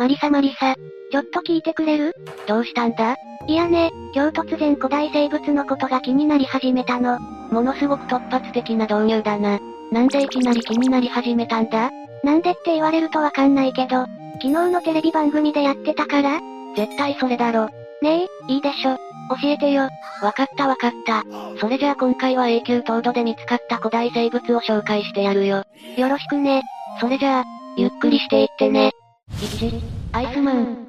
マリサマリサ。ちょっと聞いてくれる？どうしたんだ？いやね、今日突然古代生物のことが気になり始めたの。ものすごく突発的な導入だな。なんでいきなり気になり始めたんだ？なんでって言われるとわかんないけど、昨日のテレビ番組でやってたから絶対それだろ。ねえ、いいでしょ。教えてよ。わかったわかった。それじゃあ今回は永久凍土で見つかった古代生物を紹介してやるよ。よろしくね。それじゃあ、ゆっくりしていってね。1、アイスマン。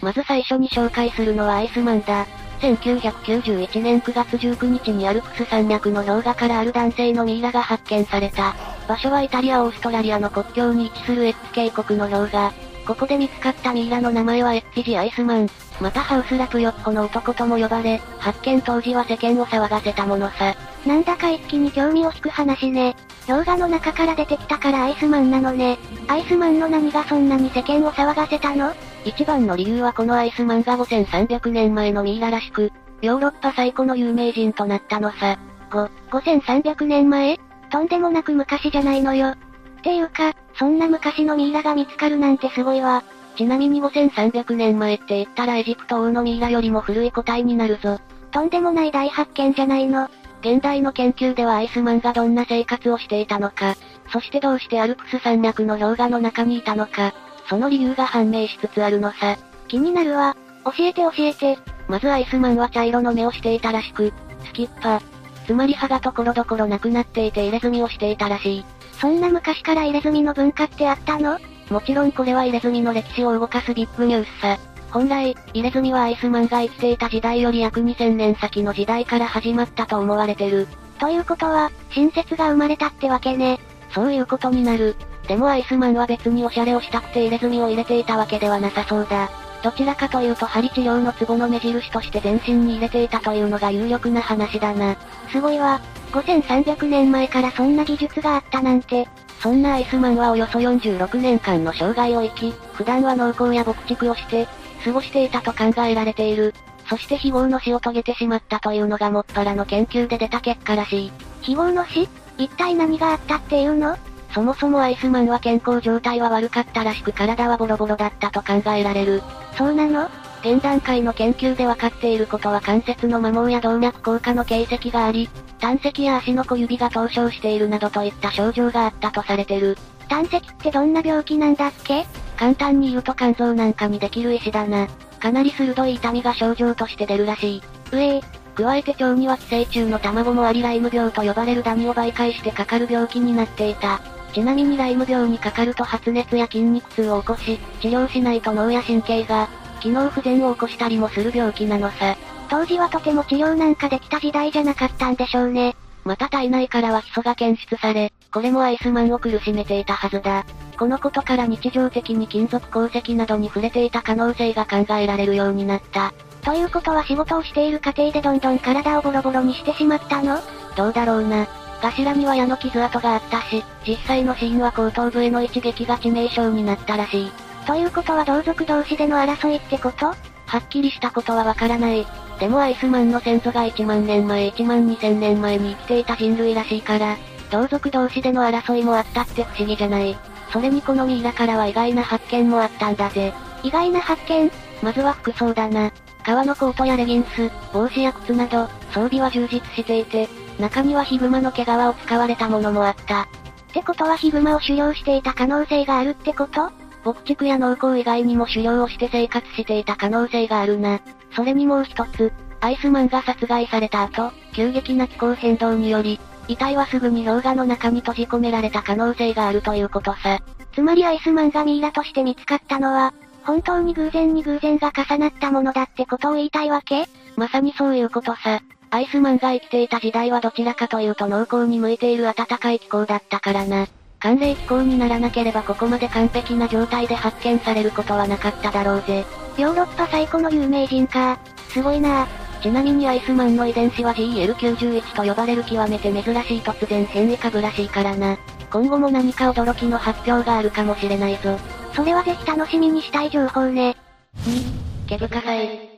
まず最初に紹介するのはアイスマンだ。1991年9月19日にアルプス山脈の氷河からある男性のミイラが発見された。場所はイタリア・オーストラリアの国境に位置するエッツ渓谷の氷河。ここで見つかったミイラの名前はエッチジ・アイスマン。またハウスラプヨッホの男とも呼ばれ、発見当時は世間を騒がせたものさ。なんだか一気に興味を引く話ね。氷河の中から出てきたからアイスマンなのね。アイスマンの何がそんなに世間を騒がせたの？一番の理由はこのアイスマンが5300年前のミイラらしく、ヨーロッパ最古の有名人となったのさ。5、5300年前？とんでもなく昔じゃないのよ。っていうか、そんな昔のミイラが見つかるなんてすごいわ。ちなみに5300年前って言ったらエジプト王のミイラよりも古い個体になるぞ。とんでもない大発見じゃないの。現代の研究ではアイスマンがどんな生活をしていたのか、そしてどうしてアルプス山脈の氷河の中にいたのか、その理由が判明しつつあるのさ。気になるわ。教えて教えて。まずアイスマンは茶色の目をしていたらしく、スキッパ。つまり歯がところどころなくなっていて入れ墨をしていたらしい。そんな昔から入れ墨の文化ってあったの？もちろんこれは入れ墨の歴史を動かすビッグニュースさ。本来、入れ墨はアイスマンが生きていた時代より約2000年先の時代から始まったと思われてる。ということは、新説が生まれたってわけね。そういうことになる。でもアイスマンは別にオシャレをしたくて入れ墨を入れていたわけではなさそうだ。どちらかというと針治療のツボの目印として全身に入れていたというのが有力な話だな。すごいわ。5300年前からそんな技術があったなんて。そんなアイスマンはおよそ46年間の生涯を生き、普段は農耕や牧畜をして、過ごしていたと考えられている。そして非業の死を遂げてしまったというのがもっぱらの研究で出た結果らしい。非業の死？一体何があったっていうの？そもそもアイスマンは健康状態は悪かったらしく体はボロボロだったと考えられる。そうなの？現段階の研究で分かっていることは関節の摩耗や動脈硬化の形跡があり、胆石や足の小指が凍傷しているなどといった症状があったとされてる。胆石ってどんな病気なんだっけ？簡単に言うと肝臓なんかにできる石だな。かなり鋭い痛みが症状として出るらしい。うえ加えて腸には寄生虫の卵もありライム病と呼ばれるダニを媒介してかかる病気になっていた。ちなみにライム病にかかると発熱や筋肉痛を起こし、治療しないと脳や神経が、機能不全を起こしたりもする病気なのさ。当時はとても治療なんかできた時代じゃなかったんでしょうね。また体内からはヒ素が検出され、これもアイスマンを苦しめていたはずだ。このことから日常的に金属鉱石などに触れていた可能性が考えられるようになった。ということは仕事をしている過程でどんどん体をボロボロにしてしまったの？どうだろうな。頭には矢の傷跡があったし、実際の死因は後頭部への一撃が致命傷になったらしい。ということは同族同士での争いってこと？はっきりしたことはわからない。でもアイスマンの先祖が1万年前1万2000年前に生きていた人類らしいから、同族同士での争いもあったって不思議じゃない。それにこのミイラからは意外な発見もあったんだぜ。意外な発見？まずは服装だな。革のコートやレギンス、帽子や靴など、装備は充実していて、中にはヒグマの毛皮を使われたものもあった。ってことはヒグマを狩猟していた可能性があるってこと？牧畜や農耕以外にも狩猟をして生活していた可能性があるな。それにもう一つ、アイスマンが殺害された後、急激な気候変動により、遺体はすぐに氷河の中に閉じ込められた可能性があるということさ。つまりアイスマンがミイラとして見つかったのは、本当に偶然に偶然が重なったものだってことを言いたいわけ？まさにそういうことさ。アイスマンが生きていた時代はどちらかというと農耕に向いている暖かい気候だったからな。寒冷気候にならなければここまで完璧な状態で発見されることはなかっただろうぜ。ヨーロッパ最古の有名人か。すごいなちなみにアイスマンの遺伝子は GL91 と呼ばれる極めて珍しい突然変異株らしいからな。今後も何か驚きの発表があるかもしれないぞ。それはぜひ楽しみにしたい情報ね。2、ケブカサイ。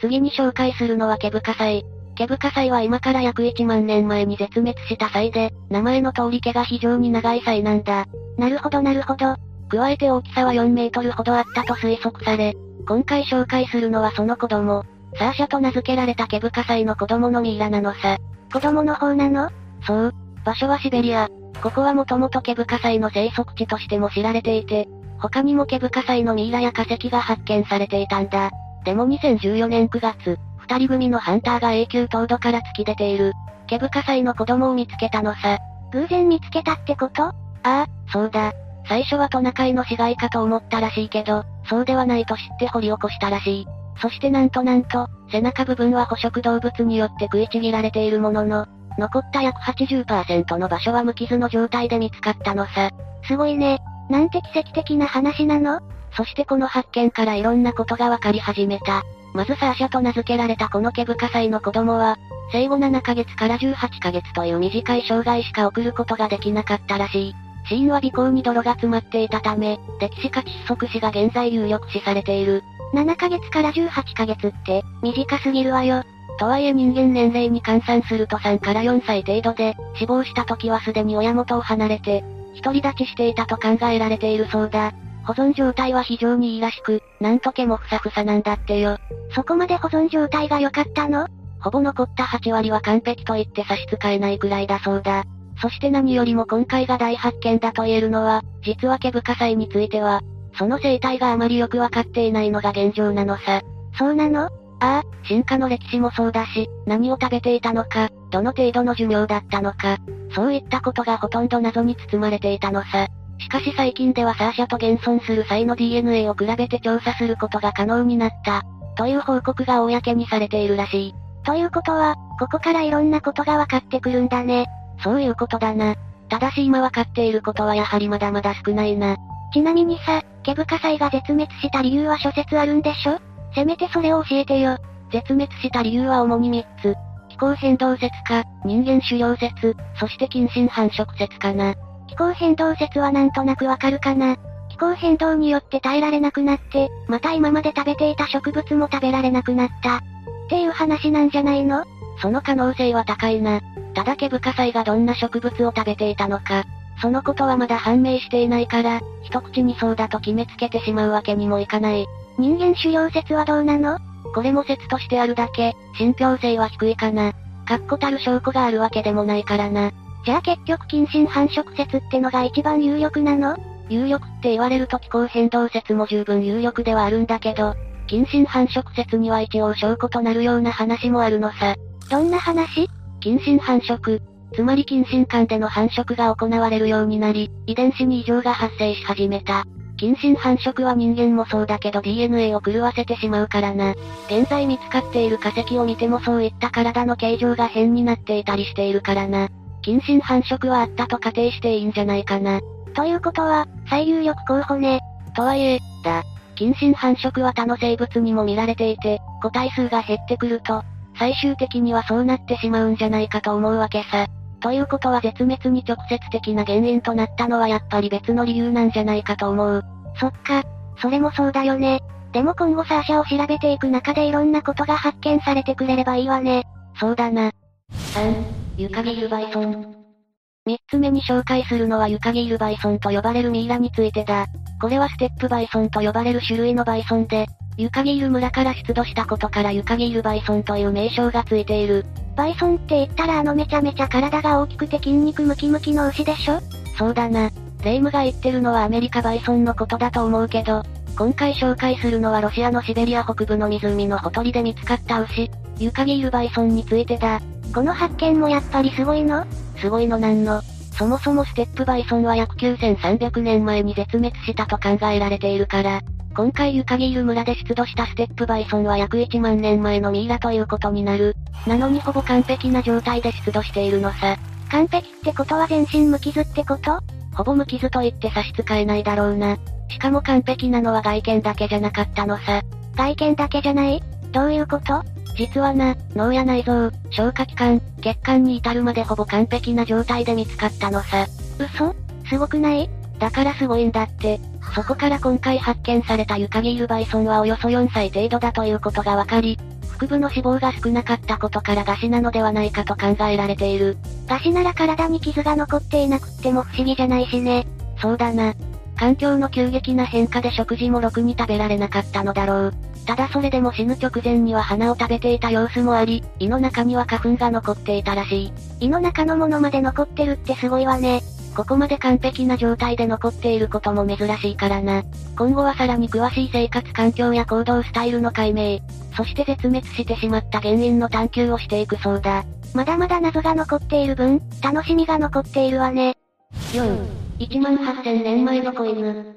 次に紹介するのはケブカサイ。ケブカサイは今から約1万年前に絶滅したサイで、名前の通り毛が非常に長いサイなんだ。なるほどなるほど。加えて大きさは4メートルほどあったと推測され、今回紹介するのはその子供、サーシャと名付けられた毛深祭の子供のミイラなのさ。子供の方なの？そう。場所はシベリア。ここはもともと毛深祭の生息地としても知られていて、他にも毛深祭のミイラや化石が発見されていたんだ。でも2014年9月、二人組のハンターが永久凍土から突き出ている。毛深祭の子供を見つけたのさ。偶然見つけたってこと？ああ、そうだ。最初はトナカイの死骸かと思ったらしいけど、そうではないと知って掘り起こしたらしい。そしてなんとなんと、背中部分は捕食動物によって食いちぎられているものの、残った約80%の場所は無傷の状態で見つかったのさ。すごいね。なんて奇跡的な話なの？そしてこの発見からいろんなことがわかり始めた。まずサーシャと名付けられたこの毛深祭の子供は、生後7ヶ月から18ヶ月という短い障害しか送ることができなかったらしい。死因は鼻孔に泥が詰まっていたため、歴史か窒息死が現在有力視されている。7ヶ月から18ヶ月って、短すぎるわよ。とはいえ人間年齢に換算すると3から4歳程度で、死亡した時はすでに親元を離れて、独り立ちしていたと考えられているそうだ。保存状態は非常にいいらしく、なんと毛もふさふさなんだってよ。そこまで保存状態が良かったの？ほぼ残った8割は完璧と言って差し支えないくらいだそうだ。そして何よりも今回が大発見だと言えるのは、実は毛深祭については、その生態があまりよくわかっていないのが現状なのさ。そうなの？ああ、進化の歴史もそうだし、何を食べていたのか、どの程度の寿命だったのか、そういったことがほとんど謎に包まれていたのさ。しかし最近ではサーシャと現存する際の DNA を比べて調査することが可能になった。という報告が公にされているらしい。ということは、ここからいろんなことが分かってくるんだね。そういうことだな。ただし今分かっていることはやはりまだまだ少ないな。ちなみにさ、毛深祭が絶滅した理由は諸説あるんでしょ？せめてそれを教えてよ。絶滅した理由は主に3つ。気候変動説か、人間狩猟説、そして近親繁殖説かな。気候変動説はなんとなくわかるかな？気候変動によって耐えられなくなって、また今まで食べていた植物も食べられなくなった。っていう話なんじゃないの？その可能性は高いな。ただ毛深祭がどんな植物を食べていたのか、そのことはまだ判明していないから、一口にそうだと決めつけてしまうわけにもいかない。人間狩猟説はどうなの？これも説としてあるだけ、信憑性は低いかな。確固たる証拠があるわけでもないからな。じゃあ結局近親繁殖説ってのが一番有力なの？有力って言われると気候変動説も十分有力ではあるんだけど、近親繁殖説には一応証拠となるような話もあるのさ。どんな話？近親繁殖。つまり近親間での繁殖が行われるようになり、遺伝子に異常が発生し始めた。近親繁殖は人間もそうだけど DNA を狂わせてしまうからな。現在見つかっている化石を見てもそういった体の形状が変になっていたりしているからな。近親繁殖はあったと仮定していいんじゃないかな。ということは、最有力候補ね。とはいえ、だ。近親繁殖は他の生物にも見られていて、個体数が減ってくると、最終的にはそうなってしまうんじゃないかと思うわけさ。ということは絶滅に直接的な原因となったのはやっぱり別の理由なんじゃないかと思う。そっか、それもそうだよね。でも今後サーシャを調べていく中でいろんなことが発見されてくれればいいわね。そうだな。3、ユカギールバイソン。三つ目に紹介するのはユカギールバイソンと呼ばれるミイラについてだ。これはステップバイソンと呼ばれる種類のバイソンで、ユカギール村から出土したことからユカギールバイソンという名称がついている。バイソンって言ったらあのめちゃめちゃ体が大きくて筋肉ムキムキの牛でしょ？そうだな。レイムが言ってるのはアメリカバイソンのことだと思うけど、今回紹介するのはロシアのシベリア北部の湖のほとりで見つかった牛、ユカギールバイソンについてだ。この発見もやっぱりすごいの？すごいのなんの？そもそもステップバイソンは約9300年前に絶滅したと考えられているから、今回ユカギール村で出土したステップバイソンは約1万年前のミイラということになる。なのにほぼ完璧な状態で出土しているのさ。完璧ってことは全身無傷ってこと？ほぼ無傷と言って差し支えないだろうな。しかも完璧なのは外見だけじゃなかったのさ。外見だけじゃない？どういうこと？実はな、脳や内臓、消化器官、血管に至るまでほぼ完璧な状態で見つかったのさ。嘘？すごくない？だからすごいんだって。そこから今回発見されたユカギールバイソンはおよそ4歳程度だということがわかり、腹部の脂肪が少なかったことから餓死なのではないかと考えられている。餓死なら体に傷が残っていなくっても不思議じゃないしね。そうだな。環境の急激な変化で食事もろくに食べられなかったのだろう。ただそれでも死ぬ直前には花を食べていた様子もあり、胃の中には花粉が残っていたらしい。胃の中のものまで残ってるってすごいわね。ここまで完璧な状態で残っていることも珍しいからな。今後はさらに詳しい生活環境や行動スタイルの解明、そして絶滅してしまった原因の探求をしていくそうだ。まだまだ謎が残っている分、楽しみが残っているわね。4、1万8000年前の子犬。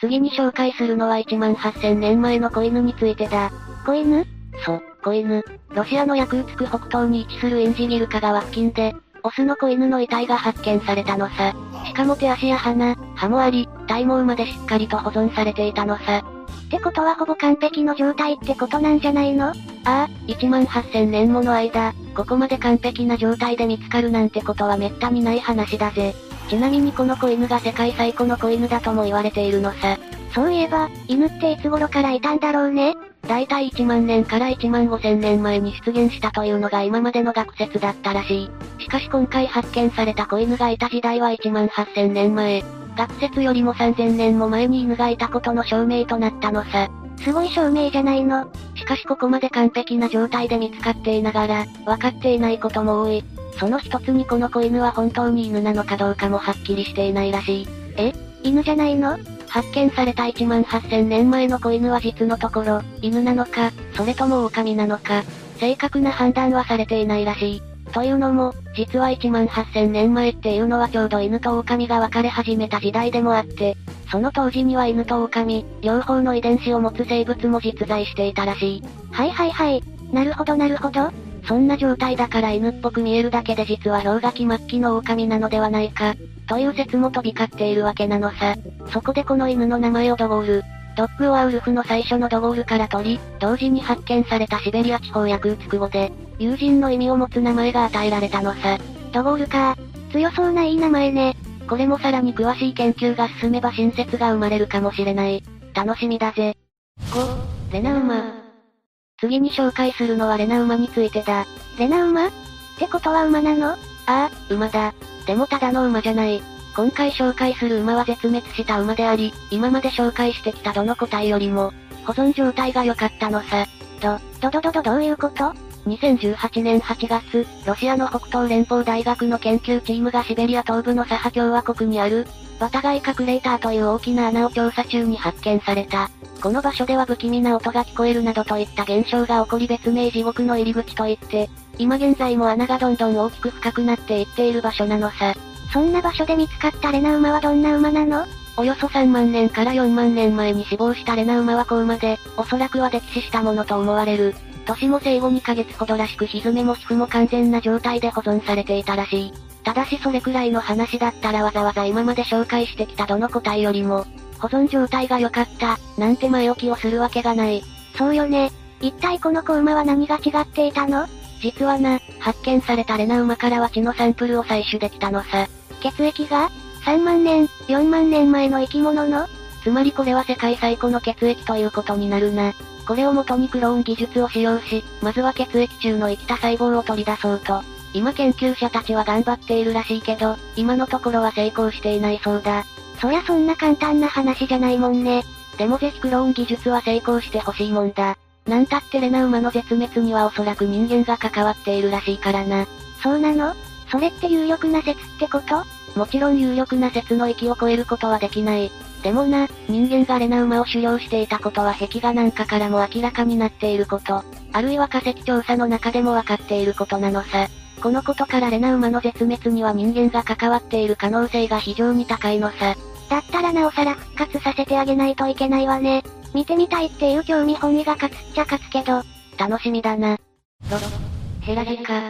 次に紹介するのは1万8000年前の子犬についてだ。子犬？そう、子犬。ロシアのヤクーツク北東に位置するインジギルカ川付近で、オスの子犬の遺体が発見されたのさ。しかも手足や鼻、歯もあり、体毛までしっかりと保存されていたのさ。ってことはほぼ完璧の状態ってことなんじゃないの？ああ、1万8000年もの間、ここまで完璧な状態で見つかるなんてことはめったにない話だぜ。ちなみにこの子犬が世界最古の子犬だとも言われているのさ。そういえば、犬っていつ頃からいたんだろうね？だいたい1万年から1万5千年前に出現したというのが今までの学説だったらしい。しかし今回発見された子犬がいた時代は1万8千年前。学説よりも3000年も前に犬がいたことの証明となったのさ。すごい証明じゃないの。しかしここまで完璧な状態で見つかっていながら、分かっていないことも多い。その一つにこの子犬は本当に犬なのかどうかもはっきりしていないらしい。え？犬じゃないの？発見された1万8000年前の子犬は実のところ、犬なのか、それとも狼なのか、正確な判断はされていないらしい。というのも、実は1万8000年前っていうのはちょうど犬と狼が分かれ始めた時代でもあって、その当時には犬と狼、両方の遺伝子を持つ生物も実在していたらしい。はいはいはい。なるほどなるほど。そんな状態だから犬っぽく見えるだけで実は氷河期末期の狼なのではないか、という説も飛び交っているわけなのさ。そこでこの犬の名前をドゴール。ドッグオアウルフの最初のドゴールから取り、同時に発見されたシベリア地方やクーツク語で、友人の意味を持つ名前が与えられたのさ。ドゴールか。強そうないい名前ね。これもさらに詳しい研究が進めば新説が生まれるかもしれない。楽しみだぜ。5、レナウマ。次に紹介するのはレナウマについてだ。レナウマ？ってことは馬なの？ああ、馬だ。でもただの馬じゃない。今回紹介する馬は絶滅した馬であり、今まで紹介してきたどの個体よりも、保存状態が良かったのさ。ど、どどどどどういうこと ?2018 年8月、ロシアの北東連邦大学の研究チームがシベリア東部のサハ共和国にある、バタガイカクレーターという大きな穴を調査中に発見された。この場所では不気味な音が聞こえるなどといった現象が起こり別名地獄の入り口といって、今現在も穴がどんどん大きく深くなっていっている場所なのさ。そんな場所で見つかったレナ馬はどんな馬なの？およそ3万年から4万年前に死亡したレナ馬は子馬で、おそらくは溺死したものと思われる。年も生後2ヶ月ほどらしく蹄も皮膚も完全な状態で保存されていたらしい。ただしそれくらいの話だったらわざわざ今まで紹介してきたどの個体よりも、保存状態が良かった、なんて前置きをするわけがない。そうよね。一体この子馬は何が違っていたの？実はな、発見されたレナ馬からは血のサンプルを採取できたのさ。血液が ?3 万年、4万年前の生き物の？つまりこれは世界最古の血液ということになるな。これを元にクローン技術を使用し、まずは血液中の生きた細胞を取り出そうと。今研究者たちは頑張っているらしいけど、今のところは成功していないそうだ。そりゃそんな簡単な話じゃないもんね。でもぜひクローン技術は成功してほしいもんだ。なんたってレナ馬の絶滅にはおそらく人間が関わっているらしいからな。そうなの？それって有力な説ってこと？もちろん有力な説の域を超えることはできない。でもな、人間がレナ馬を狩猟していたことは壁画なんかからも明らかになっていること。あるいは化石調査の中でもわかっていることなのさ。このことからレナ馬の絶滅には人間が関わっている可能性が非常に高いのさ。だったらなおさら復活させてあげないといけないわね。見てみたいっていう興味本位が勝つっちゃ勝つけど。楽しみだな。ロロ。ヘラジカ。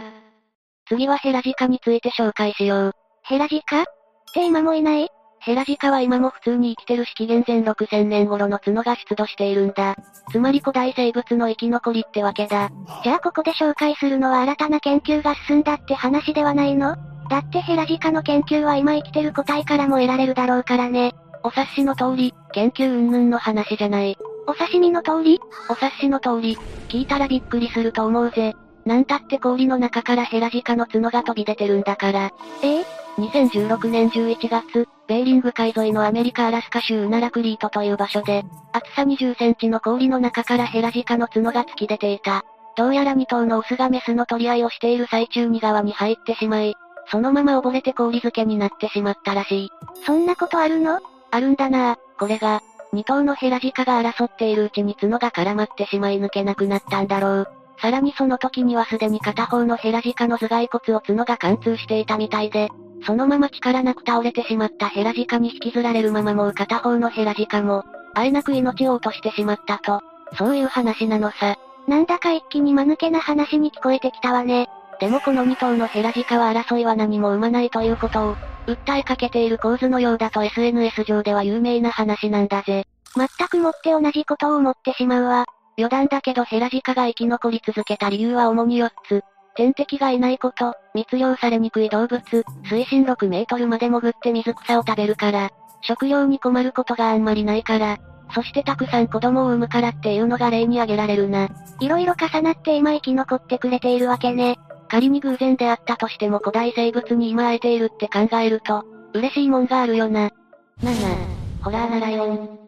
次はヘラジカについて紹介しよう。ヘラジカ？って今もいない？ヘラジカは今も普通に生きてるし紀元前6000年頃の角が出土しているんだ。つまり古代生物の生き残りってわけだ。じゃあここで紹介するのは新たな研究が進んだって話ではないの？だってヘラジカの研究は今生きてる個体からも得られるだろうからね。お察しの通り、研究云々の話じゃない。お刺身の通り？お察しの通り、聞いたらびっくりすると思うぜ。なんたって氷の中からヘラジカの角が飛び出てるんだから。え？え2016年11月、ベーリング海沿いのアメリカ・アラスカ州ウナラクリートという場所で、厚さ20センチの氷の中からヘラジカの角が突き出ていた。どうやら2頭のオスがメスの取り合いをしている最中に側に入ってしまい、そのまま溺れて氷漬けになってしまったらしい。そんなことあるのあるんだなぁこれが、2頭のヘラジカが争っているうちに角が絡まってしまい抜けなくなったんだろう。さらにその時にはすでに片方のヘラジカの頭蓋骨を角が貫通していたみたいで、そのまま力なく倒れてしまったヘラジカに引きずられるままもう片方のヘラジカも、あえなく命を落としてしまったと、そういう話なのさ。なんだか一気に間抜けな話に聞こえてきたわね。でもこの2頭のヘラジカは争いは何も生まないということを、訴えかけている構図のようだと SNS 上では有名な話なんだぜ。全くもって同じことを思ってしまうわ。余談だけどヘラジカが生き残り続けた理由は主に4つ。天敵がいないこと、密漁されにくい動物、水深6メートルまで潜って水草を食べるから、食料に困ることがあんまりないから、そしてたくさん子供を産むからっていうのが例に挙げられるな。いろいろ重なって今生き残ってくれているわけね。仮に偶然であったとしても古代生物に今会えているって考えると、嬉しいもんがあるよな。7、ホラーなライオン。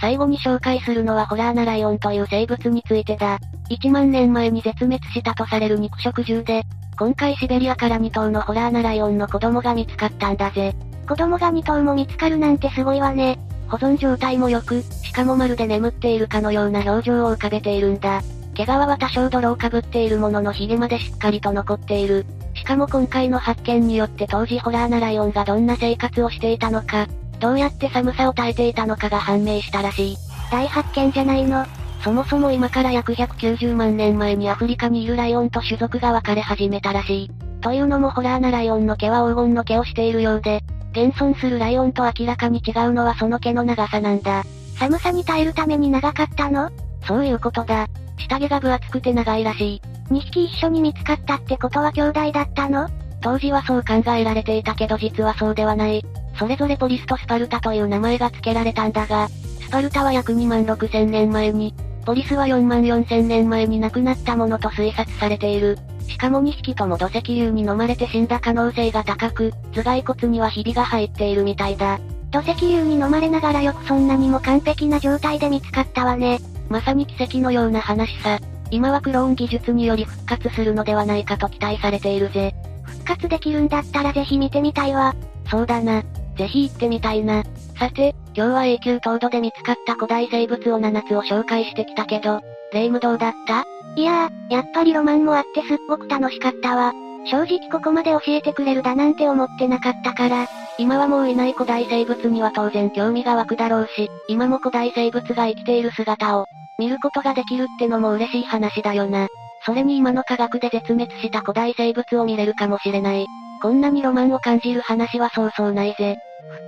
最後に紹介するのはホラーなライオンという生物についてだ。1万年前に絶滅したとされる肉食獣で、今回シベリアから2頭のホラーなライオンの子供が見つかったんだぜ。子供が2頭も見つかるなんてすごいわね。保存状態も良く、しかもまるで眠っているかのような表情を浮かべているんだ。毛皮は多少泥をかぶっているものの髭までしっかりと残っている。しかも今回の発見によって当時ホラーなライオンがどんな生活をしていたのか、どうやって寒さを耐えていたのかが判明したらしい。大発見じゃないの。そもそも今から約190万年前にアフリカにいるライオンと種族が分かれ始めたらしい。というのもホラーなライオンの毛は黄金の毛をしているようで、現存するライオンと明らかに違うのはその毛の長さなんだ。寒さに耐えるために長かったの？そういうことだ。下着が分厚くて長いらしい。2匹一緒に見つかったってことは兄弟だったの？当時はそう考えられていたけど実はそうではない。それぞれポリスとスパルタという名前が付けられたんだが、スパルタは約2万6千年前に、ポリスは4万4千年前に亡くなったものと推察されている。しかも2匹とも土石流に飲まれて死んだ可能性が高く、頭蓋骨にはひびが入っているみたいだ。土石流に飲まれながらよくそんなにも完璧な状態で見つかったわね。まさに奇跡のような話さ。今はクローン技術により復活するのではないかと期待されているぜ。復活できるんだったらぜひ見てみたいわ。そうだな。ぜひ行ってみたいな。さて、今日は永久凍土で見つかった古代生物を7つを紹介してきたけど、霊夢どうだった？いやー、やっぱりロマンもあってすっごく楽しかったわ。正直ここまで教えてくれるだなんて思ってなかったから、今はもういない古代生物には当然興味が湧くだろうし、今も古代生物が生きている姿を、見ることができるってのも嬉しい話だよな。それに今の科学で絶滅した古代生物を見れるかもしれない。こんなにロマンを感じる話はそうそうないぜ。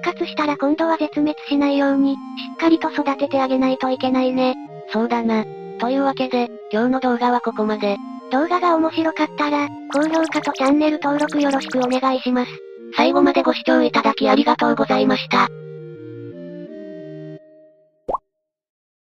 復活したら今度は絶滅しないように、しっかりと育ててあげないといけないね。そうだな。というわけで、今日の動画はここまで。動画が面白かったら、高評価とチャンネル登録よろしくお願いします。最後までご視聴いただきありがとうございました。